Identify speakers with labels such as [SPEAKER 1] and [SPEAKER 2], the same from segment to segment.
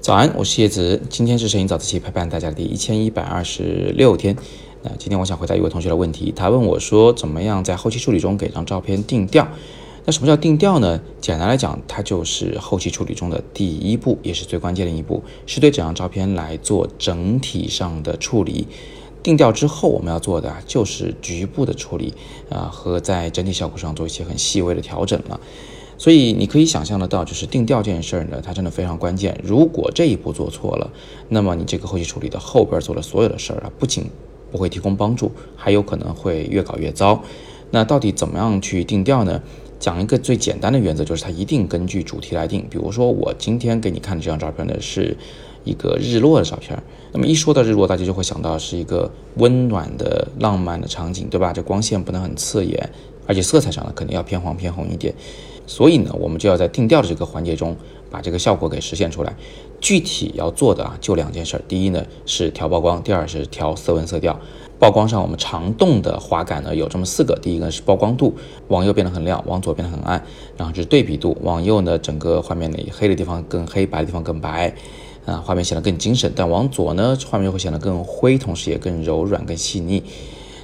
[SPEAKER 1] 早安，我是叶子，今天是摄影早自习陪伴大家的第一千一百二十六天。那今天我想回答一位同学的问题，他问我说，怎么样在后期处理中给张照片定调？那什么叫定调呢？简单来讲，它就是后期处理中的第一步，也是最关键的一步，是对整张照片来做整体上的处理。定调之后，我们要做的就是局部的处理啊，和在整体效果上做一些很细微的调整了。所以你可以想象得到，就是定调这件事儿呢，它真的非常关键。如果这一步做错了，那么你这个后期处理的后边做的所有的事儿啊，不仅不会提供帮助，还有可能会越搞越糟。那到底怎么样去定调呢？讲一个最简单的原则，就是它一定根据主题来定。比如说，我今天给你看的这张照片呢，是一个日落的照片。那么一说到日落，大家就会想到是一个温暖的、浪漫的场景，对吧？这光线不能很刺眼，而且色彩上呢，肯定要偏黄偏红一点。所以呢，我们就要在定调的这个环节中，把这个效果给实现出来。具体要做的啊，就两件事儿。第一呢是调曝光，第二是调色温色调。曝光上，我们常动的滑杆呢有这么四个。第一个是曝光度，往右变得很亮，往左变得很暗。然后就是对比度，往右呢整个画面里黑的地方更黑，白的地方更白，啊，画面显得更精神。但往左呢，画面会显得更灰，同时也更柔软、更细腻。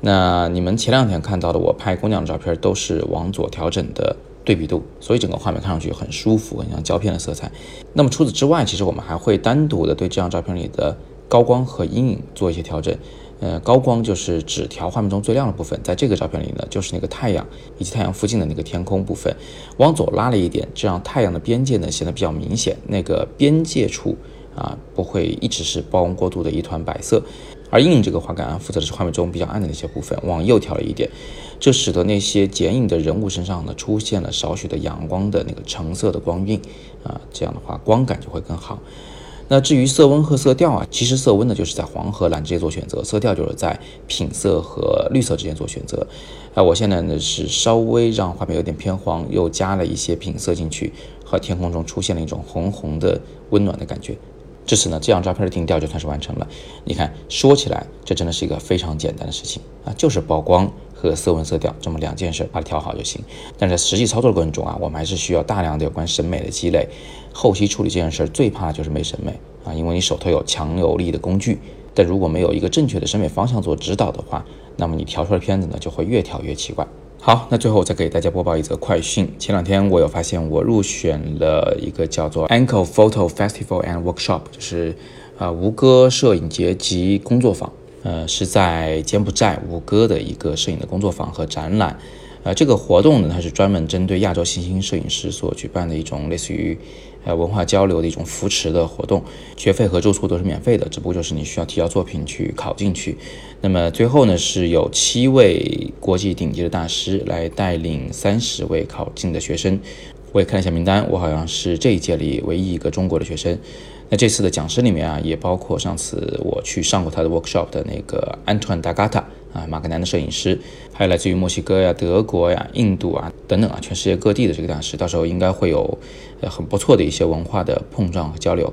[SPEAKER 1] 那你们前两天看到的我拍姑娘的照片，都是往左调整的对比度，所以整个画面看上去很舒服，很像胶片的色彩。那么除此之外，其实我们还会单独的对这张照片里的高光和阴影做一些调整。呃，高光就是只调画面中最亮的部分，在这个照片里呢，就是那个太阳以及太阳附近的那个天空部分，往左拉了一点，这样太阳的边界呢显得比较明显，那个边界处啊不会一直是曝光过度的一团白色。而阴影这个滑杆啊负责的是画面中比较暗的那些部分，往右调了一点，这使得那些剪影的人物身上呢出现了少许的阳光的那个橙色的光晕啊，这样的话光感就会更好。那至于色温和色调啊，其实色温呢就是在黄和蓝之间做选择，色调就是在品色和绿色之间做选择。啊，我现在呢是稍微让画面有点偏黄，又加了一些品色进去，和天空中出现了一种红红的温暖的感觉。至此呢，这张照片的定调就算是完成了。你看，说起来这真的是一个非常简单的事情啊，就是曝光和色温色调这么两件事，把它调好就行。但是在实际操作的过程中啊，我们还是需要大量的有关审美的积累。后期处理这件事最怕就是没审美啊，因为你手头有强有力的工具，但如果没有一个正确的审美方向做指导的话，那么你调出来的片子呢就会越调越奇怪。好，那最后我再给大家播报一则快讯，前两天我有发现我入选了一个叫做 Ankle Photo Festival and Workshop，就是啊吴哥摄影节及工作坊，呃是在柬埔寨吴哥的一个摄影的工作坊和展览。呃，这个活动呢，它是专门针对亚洲新兴摄影师所举办的一种类似于呃文化交流的一种扶持的活动，学费和住宿都是免费的，只不过就是你需要提交作品去考进去。那么最后呢，是有七位国际顶级的大师来带领三十位考进的学生。我也看了一下名单，我好像是这一届里唯一一个中国的学生。那这次的讲师里面啊，也包括上次我去上过他的 workshop 的那个 Antoine Dagata 啊，马格南的摄影师，还有来自于墨西哥呀、德国呀、印度啊等等啊，全世界各地的这个大师，到时候应该会有呃很不错的一些文化的碰撞和交流。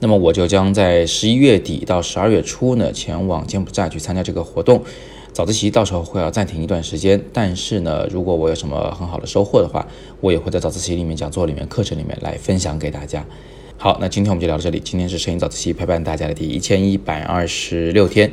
[SPEAKER 1] 那么我就将在十一月底到十二月初呢，前往柬埔寨去参加这个活动。早自习到时候会要暂停一段时间，但是呢，如果我有什么很好的收获的话，我也会在早自习里面讲座里面课程里面来分享给大家。好，那今天我们就聊到这里。今天是摄影早自习陪伴大家的第一千一百二十六天，